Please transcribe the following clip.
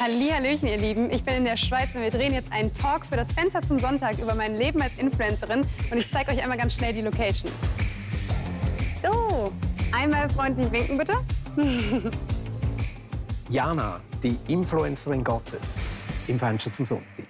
Hallöchen, ihr Lieben. Ich bin in der Schweiz und wir drehen jetzt einen Talk für das Fenster zum Sonntag über mein Leben als Influencerin. Und ich zeige euch einmal ganz schnell die Location. So, einmal freundlich winken, bitte. Jana, die Influencerin Gottes im Fenster zum Sonntag.